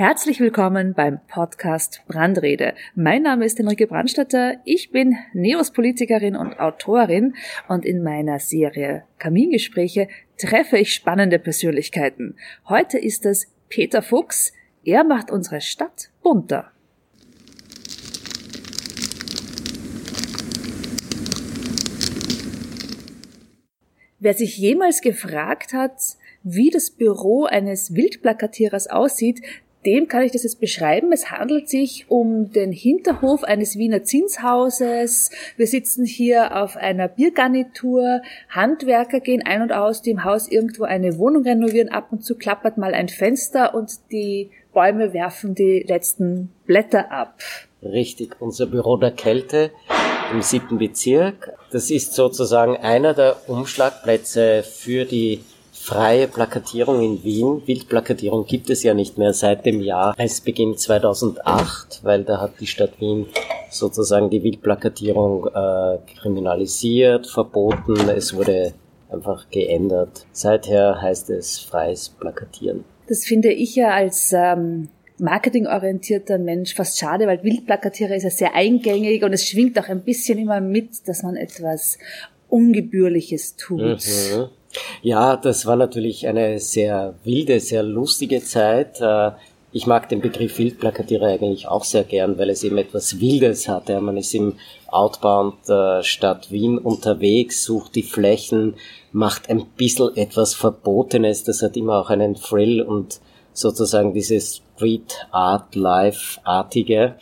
Herzlich willkommen beim Podcast Brandrede. Mein Name ist Henrike Brandstatter. Ich bin Neos-Politikerin und Autorin und in meiner Serie Kamingespräche treffe ich spannende Persönlichkeiten. Heute ist es Peter Fuchs. Er macht unsere Stadt bunter. Wer sich jemals gefragt hat, wie das Büro eines Wildplakatierers aussieht, dem kann ich das jetzt beschreiben. Es handelt sich um den Hinterhof eines Wiener Zinshauses. Wir sitzen hier auf einer Biergarnitur. Handwerker gehen ein und aus, die im Haus irgendwo eine Wohnung renovieren. Ab und zu klappert mal ein Fenster und die Bäume werfen die letzten Blätter ab. Richtig, unser Büro der Kälte im siebten Bezirk. Das ist sozusagen einer der Umschlagplätze für die freie Plakatierung in Wien. Wildplakatierung gibt es ja nicht mehr seit dem Jahr. Es beginnt 2008, weil da hat die Stadt Wien sozusagen die Wildplakatierung äh, kriminalisiert, verboten. Es wurde einfach geändert. Seither heißt es freies Plakatieren. Das finde ich ja als ähm, marketingorientierter Mensch fast schade, weil Wildplakatierer ist ja sehr eingängig und es schwingt auch ein bisschen immer mit, dass man etwas Ungebührliches tut. Mhm. Ja, das war natürlich eine sehr wilde, sehr lustige Zeit. Äh, ich mag den Begriff Wildplakatierer eigentlich auch sehr gern, weil es eben etwas Wildes hat. Man ist im Outbound äh, Stadt Wien unterwegs, sucht die Flächen, macht ein bisschen etwas Verbotenes. Das hat immer auch einen Thrill und sozusagen dieses Street Art Life artige.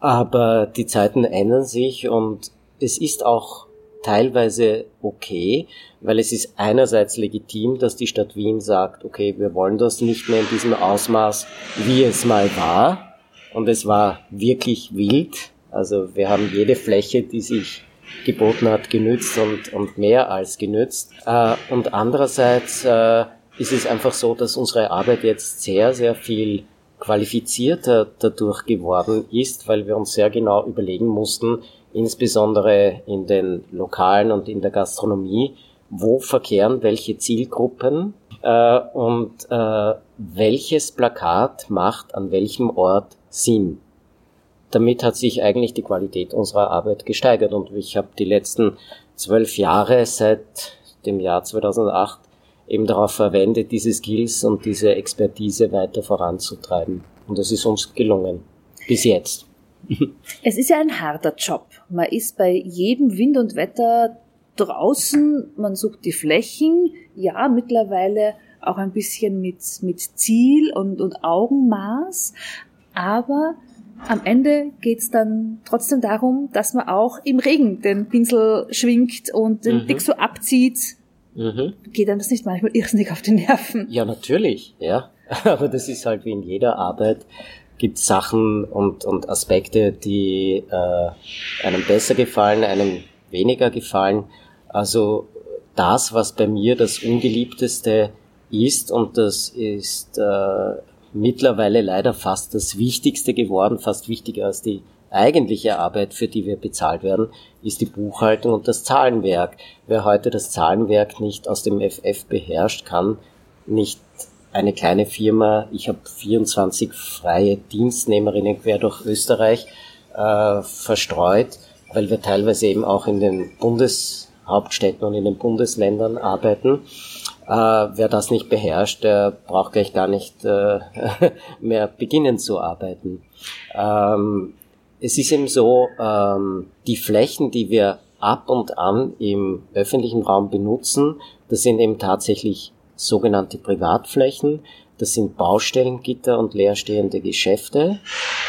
Aber die Zeiten ändern sich und es ist auch teilweise okay, weil es ist einerseits legitim, dass die Stadt Wien sagt, okay, wir wollen das nicht mehr in diesem Ausmaß, wie es mal war. Und es war wirklich wild. Also wir haben jede Fläche, die sich geboten hat, genützt und, und mehr als genützt. Äh, und andererseits äh, ist es einfach so, dass unsere Arbeit jetzt sehr, sehr viel qualifizierter dadurch geworden ist, weil wir uns sehr genau überlegen mussten, insbesondere in den Lokalen und in der Gastronomie, wo verkehren welche Zielgruppen äh, und äh, welches Plakat macht an welchem Ort Sinn. Damit hat sich eigentlich die Qualität unserer Arbeit gesteigert und ich habe die letzten zwölf Jahre seit dem Jahr 2008 eben darauf verwendet, diese Skills und diese Expertise weiter voranzutreiben. Und das ist uns gelungen. Bis jetzt. Es ist ja ein harter Job. Man ist bei jedem Wind und Wetter draußen, man sucht die Flächen, ja, mittlerweile auch ein bisschen mit, mit Ziel und, und Augenmaß, aber am Ende geht's dann trotzdem darum, dass man auch im Regen den Pinsel schwingt und den mhm. Dick so abzieht. Mhm. Geht einem das nicht manchmal irrsinnig auf die Nerven? Ja, natürlich, ja. Aber das ist halt wie in jeder Arbeit gibt Sachen und, und Aspekte, die äh, einem besser gefallen, einem weniger gefallen. Also das, was bei mir das ungeliebteste ist, und das ist äh, mittlerweile leider fast das Wichtigste geworden, fast wichtiger als die eigentliche Arbeit, für die wir bezahlt werden, ist die Buchhaltung und das Zahlenwerk. Wer heute das Zahlenwerk nicht aus dem FF beherrscht, kann nicht eine kleine Firma, ich habe 24 freie Dienstnehmerinnen quer durch Österreich äh, verstreut, weil wir teilweise eben auch in den Bundeshauptstädten und in den Bundesländern arbeiten. Äh, wer das nicht beherrscht, der braucht gleich gar nicht äh, mehr beginnen zu arbeiten. Ähm, es ist eben so, ähm, die Flächen, die wir ab und an im öffentlichen Raum benutzen, das sind eben tatsächlich sogenannte Privatflächen. Das sind Baustellengitter und leerstehende Geschäfte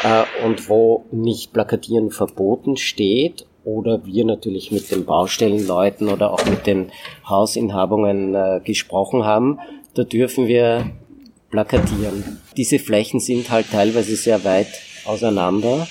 äh, und wo nicht Plakatieren verboten steht oder wir natürlich mit den Baustellenleuten oder auch mit den Hausinhabungen äh, gesprochen haben, da dürfen wir plakatieren. Diese Flächen sind halt teilweise sehr weit auseinander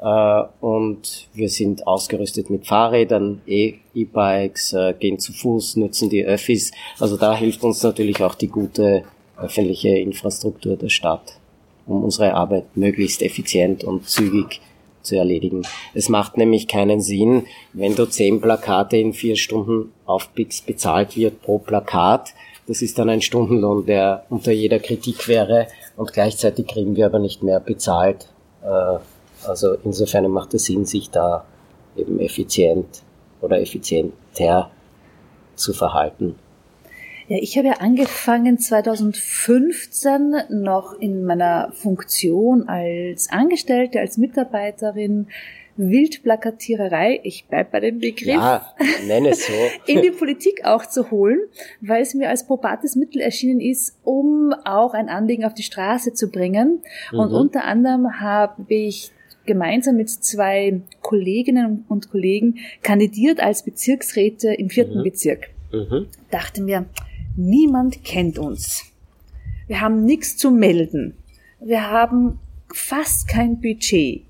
und wir sind ausgerüstet mit Fahrrädern, E-Bikes, äh, gehen zu Fuß, nutzen die Öffis. Also da hilft uns natürlich auch die gute öffentliche Infrastruktur der Stadt, um unsere Arbeit möglichst effizient und zügig zu erledigen. Es macht nämlich keinen Sinn, wenn du zehn Plakate in vier Stunden aufpickst, bezahlt wird pro Plakat. Das ist dann ein Stundenlohn, der unter jeder Kritik wäre und gleichzeitig kriegen wir aber nicht mehr bezahlt. Äh, also insofern macht es Sinn, sich da eben effizient oder effizienter zu verhalten. Ja, ich habe ja angefangen 2015 noch in meiner Funktion als Angestellte, als Mitarbeiterin Wildplakatiererei, ich bleib bei dem Begriff, ja, nenne es so. in die Politik auch zu holen, weil es mir als probates Mittel erschienen ist, um auch ein Anliegen auf die Straße zu bringen. Mhm. Und unter anderem habe ich gemeinsam mit zwei Kolleginnen und Kollegen kandidiert als Bezirksräte im vierten mhm. Bezirk. Mhm. Dachte mir, niemand kennt uns. Wir haben nichts zu melden. Wir haben fast kein Budget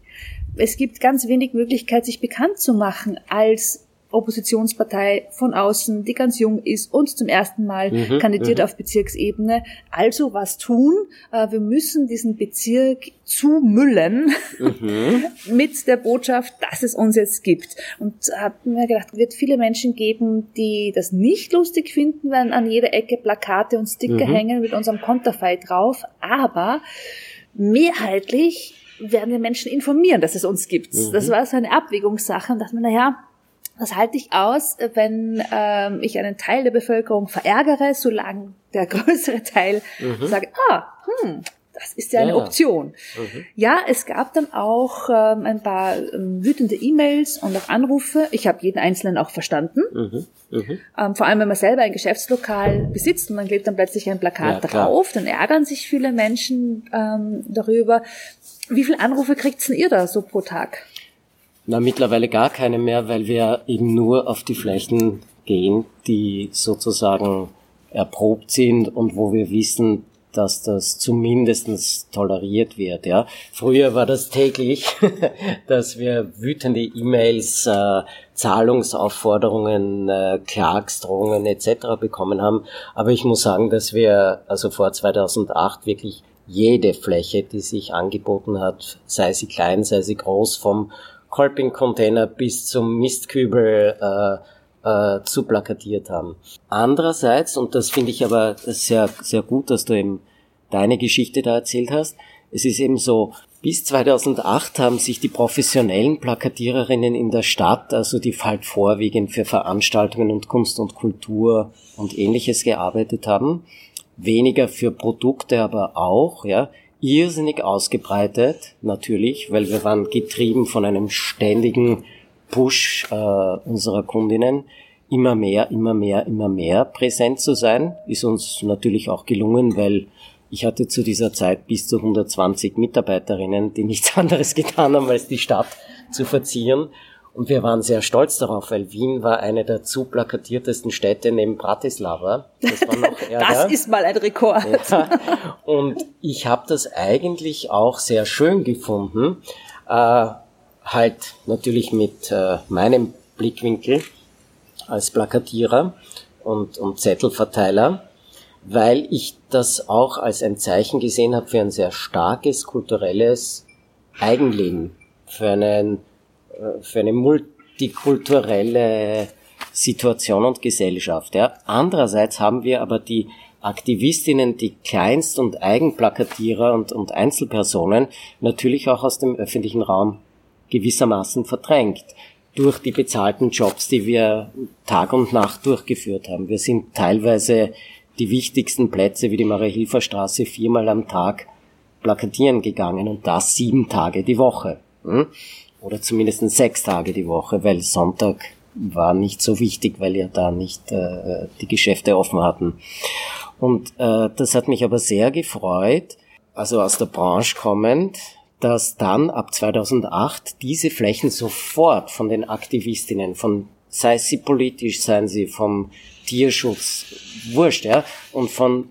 es gibt ganz wenig Möglichkeit, sich bekannt zu machen als Oppositionspartei von außen, die ganz jung ist und zum ersten Mal mhm, kandidiert mhm. auf Bezirksebene. Also was tun? Äh, wir müssen diesen Bezirk zumüllen mhm. mit der Botschaft, dass es uns jetzt gibt. Und habe mir gedacht, wird viele Menschen geben, die das nicht lustig finden, wenn an jeder Ecke Plakate und Sticker mhm. hängen mit unserem Konterfei drauf. Aber mehrheitlich werden wir Menschen informieren, dass es uns gibt. Mhm. Das war so eine Abwägungssache und dachte mir, naja, was halte ich aus, wenn ähm, ich einen Teil der Bevölkerung verärgere, solange der größere Teil mhm. sagt, ah, hm, das ist ja eine ja. Option. Mhm. Ja, es gab dann auch ähm, ein paar ähm, wütende E-Mails und auch Anrufe. Ich habe jeden einzelnen auch verstanden. Mhm. Mhm. Ähm, vor allem, wenn man selber ein Geschäftslokal besitzt und dann klebt dann plötzlich ein Plakat ja, drauf, dann ärgern sich viele Menschen ähm, darüber. Wie viele Anrufe kriegt denn ihr da so pro Tag? Na, mittlerweile gar keine mehr, weil wir eben nur auf die Flächen gehen, die sozusagen erprobt sind und wo wir wissen, dass das zumindestens toleriert wird. Ja. Früher war das täglich, dass wir wütende E-Mails, äh, Zahlungsaufforderungen, äh, Klagsdrohungen etc. bekommen haben. Aber ich muss sagen, dass wir also vor 2008 wirklich jede Fläche, die sich angeboten hat, sei sie klein, sei sie groß, vom Kolping-Container bis zum Mistkübel äh, äh, zu plakatiert haben. Andererseits, und das finde ich aber sehr, sehr gut, dass du eben deine Geschichte da erzählt hast, es ist eben so, bis 2008 haben sich die professionellen Plakatiererinnen in der Stadt, also die halt vorwiegend für Veranstaltungen und Kunst und Kultur und ähnliches gearbeitet haben, weniger für Produkte, aber auch, ja, irrsinnig ausgebreitet, natürlich, weil wir waren getrieben von einem ständigen Push äh, unserer Kundinnen, immer mehr, immer mehr, immer mehr präsent zu sein, ist uns natürlich auch gelungen, weil ich hatte zu dieser Zeit bis zu 120 Mitarbeiterinnen, die nichts anderes getan haben, als die Stadt zu verzieren. Und wir waren sehr stolz darauf, weil Wien war eine der zuplakatiertesten Städte neben Bratislava. Das, war noch das ist mal ein Rekord. Ja. Und ich habe das eigentlich auch sehr schön gefunden, äh, halt natürlich mit äh, meinem Blickwinkel als Plakatierer und, und Zettelverteiler, weil ich das auch als ein Zeichen gesehen habe für ein sehr starkes kulturelles Eigenleben, für einen für eine multikulturelle Situation und Gesellschaft. Ja. Andererseits haben wir aber die Aktivistinnen, die Kleinst- und Eigenplakatierer und, und Einzelpersonen natürlich auch aus dem öffentlichen Raum gewissermaßen verdrängt durch die bezahlten Jobs, die wir Tag und Nacht durchgeführt haben. Wir sind teilweise die wichtigsten Plätze wie die Marie-Hilfer-Straße viermal am Tag plakatieren gegangen und das sieben Tage die Woche. Hm? Oder zumindest sechs Tage die Woche, weil Sonntag war nicht so wichtig, weil ja da nicht äh, die Geschäfte offen hatten. Und äh, das hat mich aber sehr gefreut, also aus der Branche kommend, dass dann ab 2008 diese Flächen sofort von den Aktivistinnen, von sei sie politisch, seien sie vom Tierschutz, wurscht, ja, und von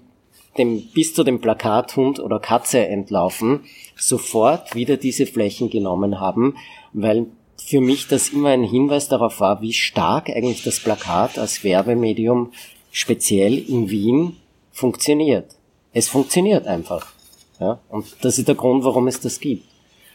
dem bis zu dem Plakathund oder Katze entlaufen, sofort wieder diese Flächen genommen haben, weil für mich das immer ein Hinweis darauf war, wie stark eigentlich das Plakat als Werbemedium speziell in Wien funktioniert. Es funktioniert einfach. Ja? Und das ist der Grund, warum es das gibt.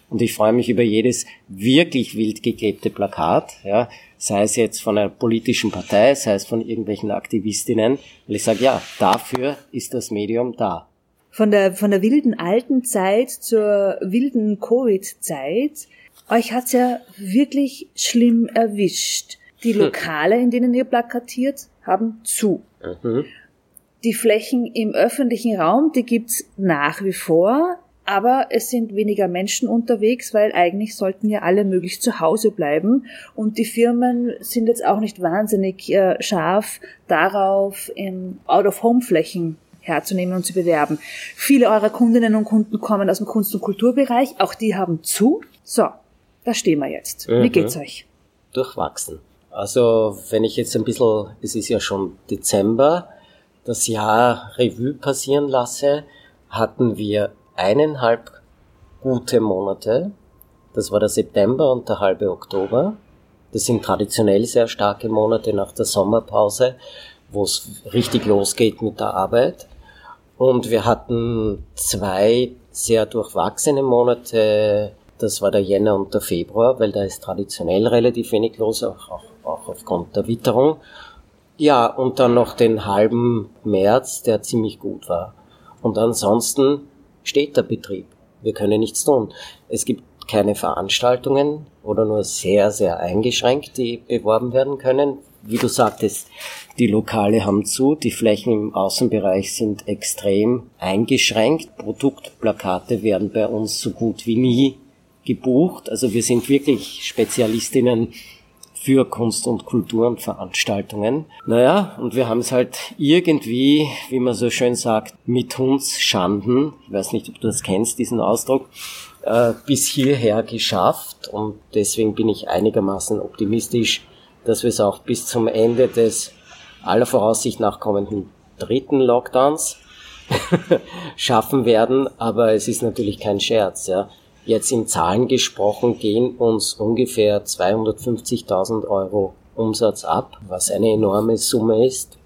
Und ich freue mich über jedes wirklich wild geklebte Plakat, ja, sei es jetzt von einer politischen Partei, sei es von irgendwelchen Aktivistinnen, weil ich sage, ja, dafür ist das Medium da. Von der, von der wilden alten Zeit zur wilden Covid-Zeit. Euch hat's ja wirklich schlimm erwischt. Die hm. Lokale, in denen ihr plakatiert, haben zu. Mhm. Die Flächen im öffentlichen Raum, die gibt's nach wie vor, aber es sind weniger Menschen unterwegs, weil eigentlich sollten ja alle möglichst zu Hause bleiben und die Firmen sind jetzt auch nicht wahnsinnig äh, scharf darauf, in Out-of-Home-Flächen herzunehmen und zu bewerben. Viele eurer Kundinnen und Kunden kommen aus dem Kunst- und Kulturbereich, auch die haben zu. So, da stehen wir jetzt. Mhm. Wie geht's euch? Durchwachsen. Also, wenn ich jetzt ein bisschen, es ist ja schon Dezember, das Jahr Revue passieren lasse, hatten wir eineinhalb gute Monate. Das war der September und der halbe Oktober. Das sind traditionell sehr starke Monate nach der Sommerpause, wo es richtig losgeht mit der Arbeit. Und wir hatten zwei sehr durchwachsene Monate. Das war der Jänner und der Februar, weil da ist traditionell relativ wenig los, auch, auch, auch aufgrund der Witterung. Ja, und dann noch den halben März, der ziemlich gut war. Und ansonsten steht der Betrieb. Wir können nichts tun. Es gibt keine Veranstaltungen oder nur sehr, sehr eingeschränkt, die beworben werden können. Wie du sagtest, die Lokale haben zu, die Flächen im Außenbereich sind extrem eingeschränkt. Produktplakate werden bei uns so gut wie nie gebucht. Also wir sind wirklich Spezialistinnen für Kunst und Kultur und Veranstaltungen. Naja, und wir haben es halt irgendwie, wie man so schön sagt, mit uns Schanden, ich weiß nicht, ob du das kennst, diesen Ausdruck, äh, bis hierher geschafft und deswegen bin ich einigermaßen optimistisch, dass wir es auch bis zum Ende des aller Voraussicht nach kommenden dritten Lockdowns schaffen werden, aber es ist natürlich kein Scherz, ja. Jetzt in Zahlen gesprochen gehen uns ungefähr 250.000 Euro Umsatz ab, was eine enorme Summe ist.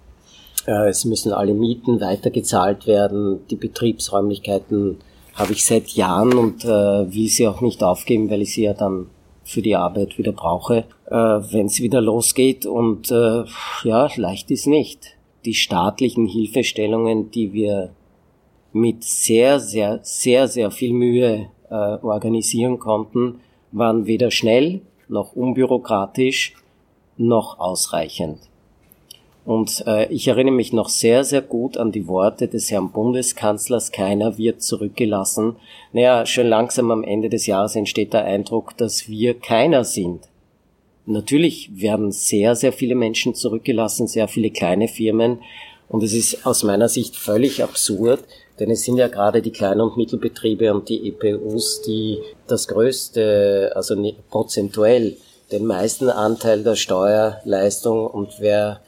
Äh, es müssen alle Mieten weitergezahlt werden. Die Betriebsräumlichkeiten habe ich seit Jahren und äh, will sie auch nicht aufgeben, weil ich sie ja dann für die Arbeit wieder brauche, äh, wenn es wieder losgeht. Und äh, ja, leicht ist nicht. Die staatlichen Hilfestellungen, die wir mit sehr, sehr, sehr, sehr viel Mühe äh, organisieren konnten, waren weder schnell noch unbürokratisch noch ausreichend. Und äh, ich erinnere mich noch sehr, sehr gut an die Worte des Herrn Bundeskanzlers, keiner wird zurückgelassen. Naja, schon langsam am Ende des Jahres entsteht der Eindruck, dass wir keiner sind. Natürlich werden sehr, sehr viele Menschen zurückgelassen, sehr viele kleine Firmen. Und es ist aus meiner Sicht völlig absurd, denn es sind ja gerade die kleinen und Mittelbetriebe und die EPUs, die das größte, also prozentuell den meisten Anteil der Steuerleistung und wer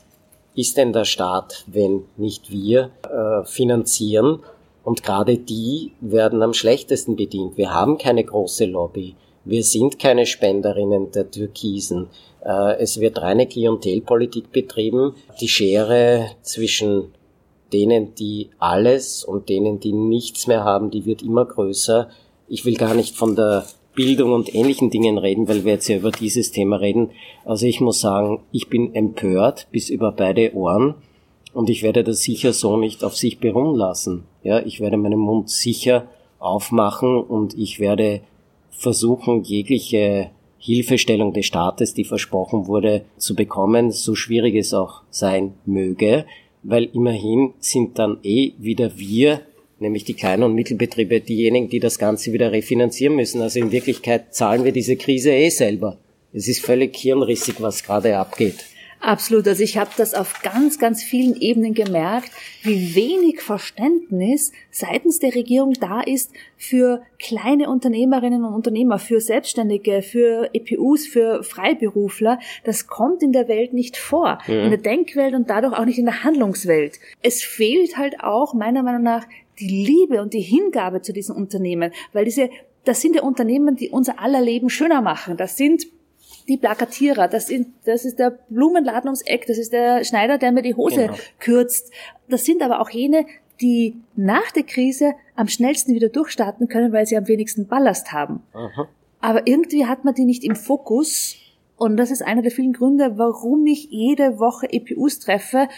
ist denn der Staat, wenn nicht wir, äh, finanzieren? Und gerade die werden am schlechtesten bedient. Wir haben keine große Lobby. Wir sind keine Spenderinnen der Türkisen. Äh, es wird reine Klientelpolitik betrieben. Die Schere zwischen denen, die alles und denen, die nichts mehr haben, die wird immer größer. Ich will gar nicht von der Bildung und ähnlichen Dingen reden, weil wir jetzt ja über dieses Thema reden. Also ich muss sagen, ich bin empört bis über beide Ohren und ich werde das sicher so nicht auf sich beruhen lassen. Ja, ich werde meinen Mund sicher aufmachen und ich werde versuchen, jegliche Hilfestellung des Staates, die versprochen wurde, zu bekommen, so schwierig es auch sein möge weil immerhin sind dann eh wieder wir, nämlich die kleinen und Mittelbetriebe, diejenigen, die das Ganze wieder refinanzieren müssen. Also in Wirklichkeit zahlen wir diese Krise eh selber. Es ist völlig hirnrissig, was gerade abgeht. Absolut. Also ich habe das auf ganz, ganz vielen Ebenen gemerkt, wie wenig Verständnis seitens der Regierung da ist für kleine Unternehmerinnen und Unternehmer, für Selbstständige, für EPUs, für Freiberufler. Das kommt in der Welt nicht vor, mhm. in der Denkwelt und dadurch auch nicht in der Handlungswelt. Es fehlt halt auch meiner Meinung nach die Liebe und die Hingabe zu diesen Unternehmen, weil diese das sind ja Unternehmen, die unser aller Leben schöner machen. Das sind die Plakatierer, das, sind, das ist der Blumenladen ums Eck, das ist der Schneider, der mir die Hose genau. kürzt. Das sind aber auch jene, die nach der Krise am schnellsten wieder durchstarten können, weil sie am wenigsten Ballast haben. Aha. Aber irgendwie hat man die nicht im Fokus. Und das ist einer der vielen Gründe, warum ich jede Woche EPUs treffe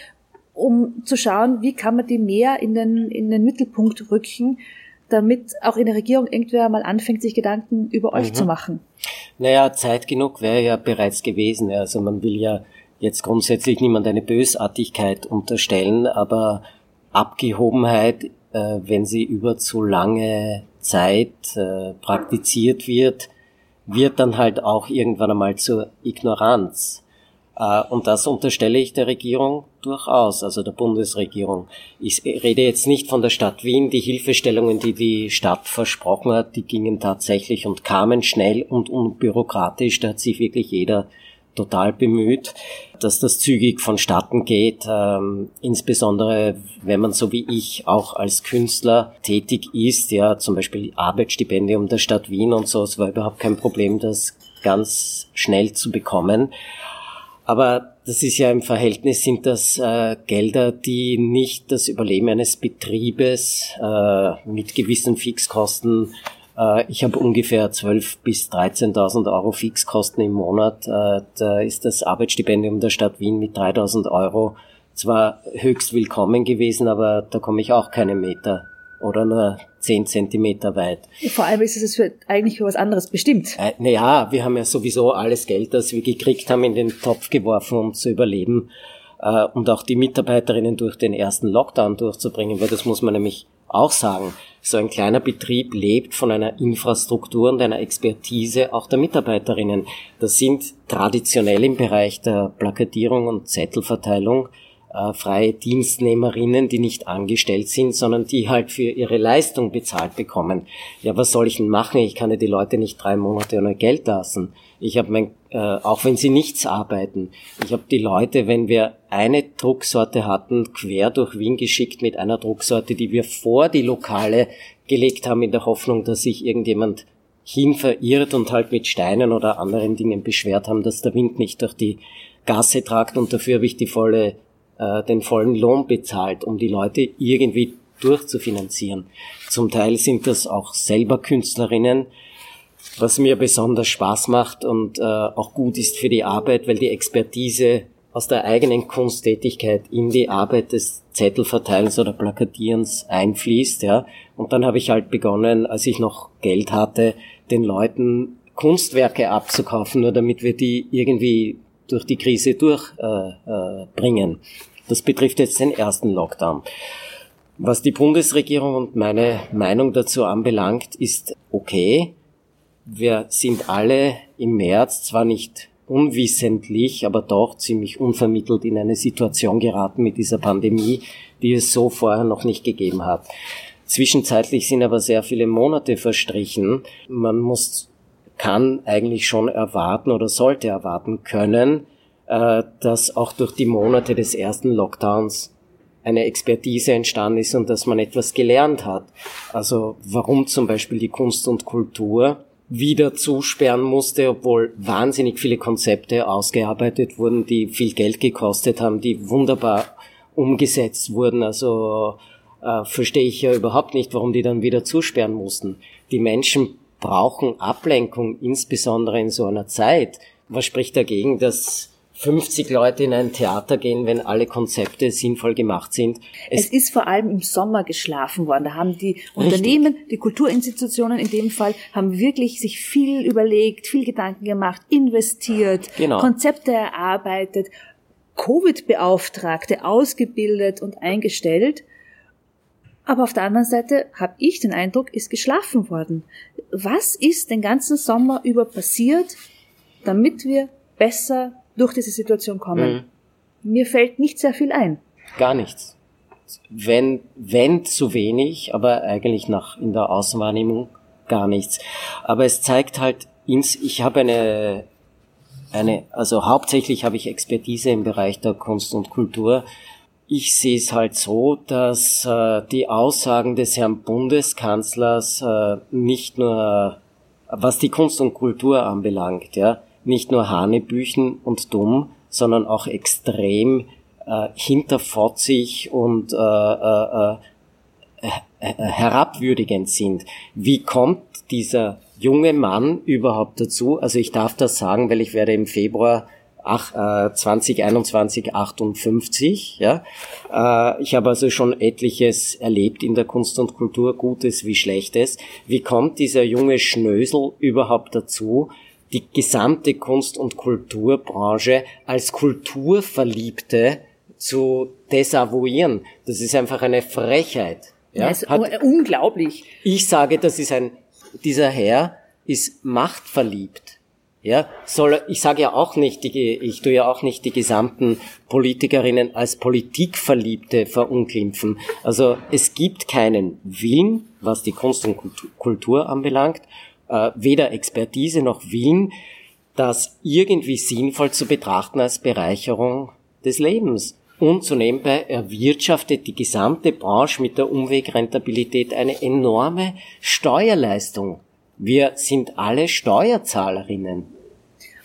um zu schauen, wie kann man die mehr in den, in den Mittelpunkt rücken, damit auch in der Regierung irgendwer mal anfängt, sich Gedanken über euch mhm. zu machen? Naja, Zeit genug wäre ja bereits gewesen. Also man will ja jetzt grundsätzlich niemand eine Bösartigkeit unterstellen, aber Abgehobenheit, äh, wenn sie über zu lange Zeit äh, praktiziert wird, wird dann halt auch irgendwann einmal zur Ignoranz. Äh, und das unterstelle ich der Regierung durchaus, also der Bundesregierung. Ich rede jetzt nicht von der Stadt Wien. Die Hilfestellungen, die die Stadt versprochen hat, die gingen tatsächlich und kamen schnell und unbürokratisch. Da hat sich wirklich jeder total bemüht, dass das zügig vonstatten geht, ähm, insbesondere wenn man so wie ich auch als Künstler tätig ist, ja, zum Beispiel Arbeitsstipendium der Stadt Wien und so, es war überhaupt kein Problem, das ganz schnell zu bekommen. Aber das ist ja im Verhältnis sind das äh, Gelder, die nicht das Überleben eines Betriebes äh, mit gewissen Fixkosten äh, ich habe ungefähr 12.000 bis 13.000 Euro Fixkosten im Monat. Äh, da ist das Arbeitsstipendium der Stadt Wien mit 3.000 Euro zwar höchst willkommen gewesen, aber da komme ich auch keine Meter oder nur zehn Zentimeter weit. Vor allem ist es für, eigentlich für was anderes bestimmt. Äh, naja, wir haben ja sowieso alles Geld, das wir gekriegt haben, in den Topf geworfen, um zu überleben äh, und auch die Mitarbeiterinnen durch den ersten Lockdown durchzubringen, weil das muss man nämlich auch sagen. So ein kleiner Betrieb lebt von einer Infrastruktur und einer Expertise auch der Mitarbeiterinnen. Das sind traditionell im Bereich der Plakatierung und Zettelverteilung äh, freie Dienstnehmerinnen, die nicht angestellt sind, sondern die halt für ihre Leistung bezahlt bekommen. Ja, was soll ich denn machen? Ich kann ja die Leute nicht drei Monate ohne Geld lassen. Ich habe mein, äh, auch wenn sie nichts arbeiten, ich habe die Leute, wenn wir eine Drucksorte hatten, quer durch Wien geschickt mit einer Drucksorte, die wir vor die Lokale gelegt haben, in der Hoffnung, dass sich irgendjemand hin verirrt und halt mit Steinen oder anderen Dingen beschwert haben, dass der Wind nicht durch die Gasse tragt und dafür habe ich die volle äh, den vollen Lohn bezahlt, um die Leute irgendwie durchzufinanzieren. Zum Teil sind das auch selber Künstlerinnen, was mir besonders Spaß macht und äh, auch gut ist für die Arbeit, weil die Expertise aus der eigenen Kunsttätigkeit in die Arbeit des Zettelverteilens oder Plakatierens einfließt, ja. Und dann habe ich halt begonnen, als ich noch Geld hatte, den Leuten Kunstwerke abzukaufen, nur damit wir die irgendwie durch die Krise durchbringen. Äh, äh, das betrifft jetzt den ersten Lockdown. Was die Bundesregierung und meine Meinung dazu anbelangt, ist okay. Wir sind alle im März zwar nicht unwissentlich, aber doch ziemlich unvermittelt in eine Situation geraten mit dieser Pandemie, die es so vorher noch nicht gegeben hat. Zwischenzeitlich sind aber sehr viele Monate verstrichen. Man muss, kann eigentlich schon erwarten oder sollte erwarten können, äh, dass auch durch die Monate des ersten Lockdowns eine Expertise entstanden ist und dass man etwas gelernt hat. Also warum zum Beispiel die Kunst und Kultur wieder zusperren musste, obwohl wahnsinnig viele Konzepte ausgearbeitet wurden, die viel Geld gekostet haben, die wunderbar umgesetzt wurden. Also äh, verstehe ich ja überhaupt nicht, warum die dann wieder zusperren mussten. Die Menschen brauchen Ablenkung, insbesondere in so einer Zeit. Was spricht dagegen, dass 50 Leute in ein Theater gehen, wenn alle Konzepte sinnvoll gemacht sind. Es, es ist vor allem im Sommer geschlafen worden. Da haben die Unternehmen, Richtig. die Kulturinstitutionen in dem Fall, haben wirklich sich viel überlegt, viel Gedanken gemacht, investiert, genau. Konzepte erarbeitet, Covid-Beauftragte ausgebildet und eingestellt. Aber auf der anderen Seite habe ich den Eindruck, ist geschlafen worden. Was ist den ganzen Sommer über passiert, damit wir besser durch diese Situation kommen. Mhm. Mir fällt nicht sehr viel ein. Gar nichts. Wenn, wenn zu wenig, aber eigentlich nach, in der Außenwahrnehmung gar nichts. Aber es zeigt halt ins, ich habe eine, eine, also hauptsächlich habe ich Expertise im Bereich der Kunst und Kultur. Ich sehe es halt so, dass äh, die Aussagen des Herrn Bundeskanzlers äh, nicht nur, was die Kunst und Kultur anbelangt, ja, nicht nur Hanebüchen und dumm, sondern auch extrem äh, hinterfotzig und äh, äh, äh, äh, herabwürdigend sind. Wie kommt dieser junge Mann überhaupt dazu? Also ich darf das sagen, weil ich werde im Februar 2021 58. Ja. Äh, ich habe also schon etliches erlebt in der Kunst und Kultur, Gutes wie Schlechtes. Wie kommt dieser junge Schnösel überhaupt dazu, die gesamte Kunst- und Kulturbranche als Kulturverliebte zu desavouieren? Das ist einfach eine Frechheit. Ja, das ist Hat, unglaublich. Ich sage, das ist ein, dieser Herr ist machtverliebt. Ja, soll, ich sage ja auch nicht, die, ich tue ja auch nicht die gesamten Politikerinnen als Politikverliebte verunglimpfen. Also es gibt keinen Willen, was die Kunst und Kultur anbelangt, äh, weder Expertise noch Willen, das irgendwie sinnvoll zu betrachten als Bereicherung des Lebens. Und so nebenbei erwirtschaftet die gesamte Branche mit der Umwegrentabilität eine enorme Steuerleistung. Wir sind alle Steuerzahlerinnen.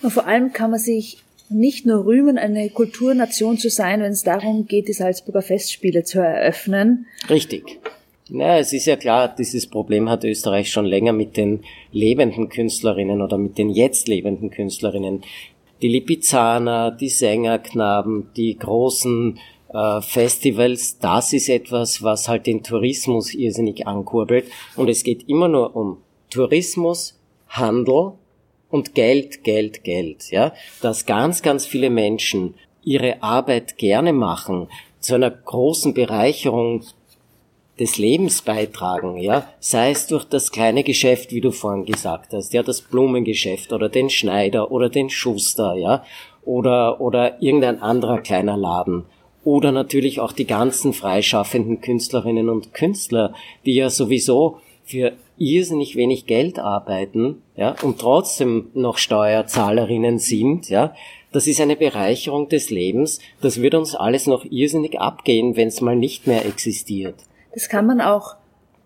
Und vor allem kann man sich nicht nur rühmen, eine Kulturnation zu sein, wenn es darum geht, die Salzburger Festspiele zu eröffnen. Richtig. Na, es ist ja klar, dieses Problem hat Österreich schon länger mit den lebenden Künstlerinnen oder mit den jetzt lebenden Künstlerinnen. Die Lipizzaner, die Sängerknaben, die großen äh, Festivals, das ist etwas, was halt den Tourismus irrsinnig ankurbelt. Und es geht immer nur um Tourismus, Handel und Geld, Geld, Geld, ja, dass ganz, ganz viele Menschen ihre Arbeit gerne machen, zu einer großen Bereicherung des Lebens beitragen, ja, sei es durch das kleine Geschäft, wie du vorhin gesagt hast, ja, das Blumengeschäft oder den Schneider oder den Schuster, ja, oder, oder irgendein anderer kleiner Laden. Oder natürlich auch die ganzen freischaffenden Künstlerinnen und Künstler, die ja sowieso für irrsinnig wenig Geld arbeiten, ja, und trotzdem noch Steuerzahlerinnen sind, ja, das ist eine Bereicherung des Lebens. Das wird uns alles noch irrsinnig abgehen, wenn es mal nicht mehr existiert. Das kann man auch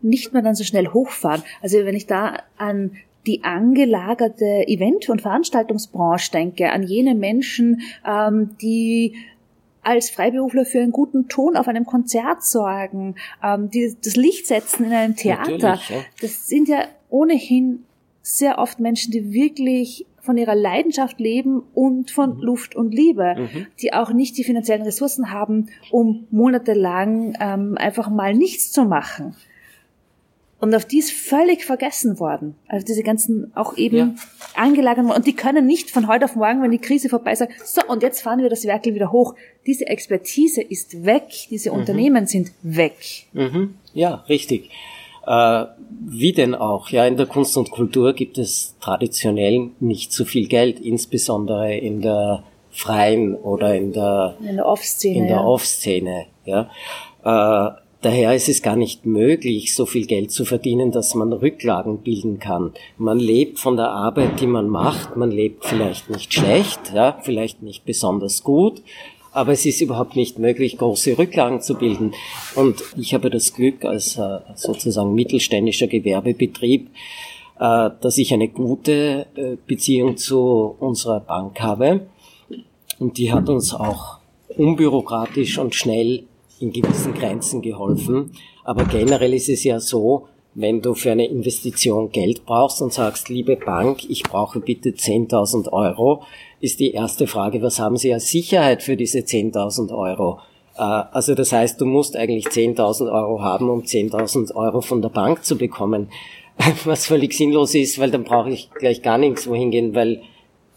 nicht mehr dann so schnell hochfahren. Also wenn ich da an die angelagerte Event- und Veranstaltungsbranche denke, an jene Menschen, ähm, die als Freiberufler für einen guten Ton auf einem Konzert sorgen, ähm, die das Licht setzen in einem Theater. Ja. Das sind ja ohnehin sehr oft Menschen, die wirklich von ihrer Leidenschaft leben und von mhm. Luft und Liebe, mhm. die auch nicht die finanziellen Ressourcen haben, um monatelang ähm, einfach mal nichts zu machen. Und auf die ist völlig vergessen worden. Also diese ganzen auch eben ja. angelagert worden. Und die können nicht von heute auf morgen, wenn die Krise vorbei ist, sagen, so, und jetzt fahren wir das Werkel wieder hoch. Diese Expertise ist weg. Diese mhm. Unternehmen sind weg. Mhm. Ja, richtig. Äh, wie denn auch? Ja, in der Kunst und Kultur gibt es traditionell nicht so viel Geld, insbesondere in der freien oder in der, in der Off-Szene. In der ja. Off-Szene, ja. Äh, Daher ist es gar nicht möglich, so viel Geld zu verdienen, dass man Rücklagen bilden kann. Man lebt von der Arbeit, die man macht. Man lebt vielleicht nicht schlecht, ja, vielleicht nicht besonders gut, aber es ist überhaupt nicht möglich, große Rücklagen zu bilden. Und ich habe das Glück als äh, sozusagen mittelständischer Gewerbebetrieb, äh, dass ich eine gute äh, Beziehung zu unserer Bank habe. Und die hat uns auch unbürokratisch und schnell in gewissen Grenzen geholfen. Aber generell ist es ja so, wenn du für eine Investition Geld brauchst und sagst, liebe Bank, ich brauche bitte 10.000 Euro, ist die erste Frage, was haben Sie als Sicherheit für diese 10.000 Euro? Äh, also das heißt, du musst eigentlich 10.000 Euro haben, um 10.000 Euro von der Bank zu bekommen. Was völlig sinnlos ist, weil dann brauche ich gleich gar nichts wohin gehen, weil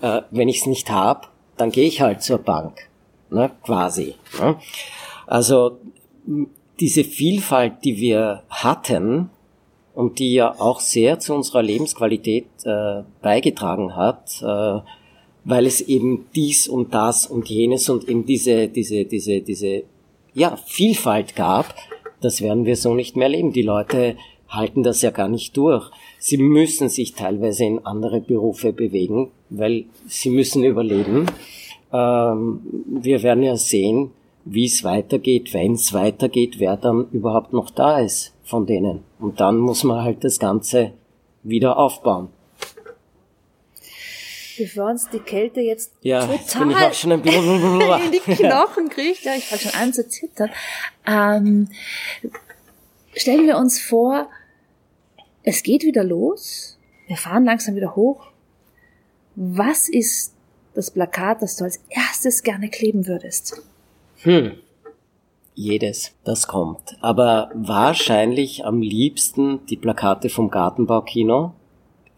äh, wenn ich es nicht habe, dann gehe ich halt zur Bank. Ne, quasi. Ne? Also diese Vielfalt, die wir hatten und die ja auch sehr zu unserer Lebensqualität äh, beigetragen hat, äh, weil es eben dies und das und jenes und eben diese, diese, diese, diese, ja, Vielfalt gab, das werden wir so nicht mehr leben. Die Leute halten das ja gar nicht durch. Sie müssen sich teilweise in andere Berufe bewegen, weil sie müssen überleben. Ähm, wir werden ja sehen, wie es weitergeht, wenn es weitergeht, wer dann überhaupt noch da ist von denen. Und dann muss man halt das Ganze wieder aufbauen. Bevor uns die Kälte jetzt ja, total ich auch schon ein bisschen in die Knochen kriegt, ja, ich fange schon an zu zittern. Ähm, stellen wir uns vor, es geht wieder los, wir fahren langsam wieder hoch. Was ist das Plakat, das du als erstes gerne kleben würdest? Hm. Jedes, das kommt. Aber wahrscheinlich am liebsten die Plakate vom Gartenbaukino.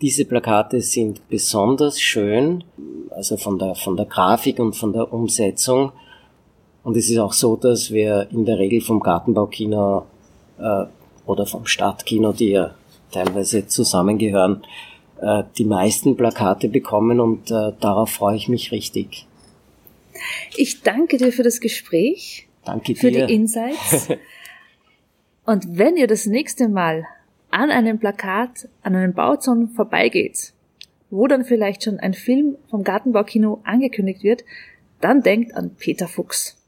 Diese Plakate sind besonders schön, also von der, von der Grafik und von der Umsetzung. Und es ist auch so, dass wir in der Regel vom Gartenbaukino äh, oder vom Stadtkino, die ja teilweise zusammengehören, äh, die meisten Plakate bekommen und äh, darauf freue ich mich richtig. Ich danke dir für das Gespräch. Danke dir. Für die Insights. und wenn ihr das nächste Mal an einem Plakat, an einem Bauzaun vorbeigeht, wo dann vielleicht schon ein Film vom Gartenbaukino angekündigt wird, dann denkt an Peter Fuchs.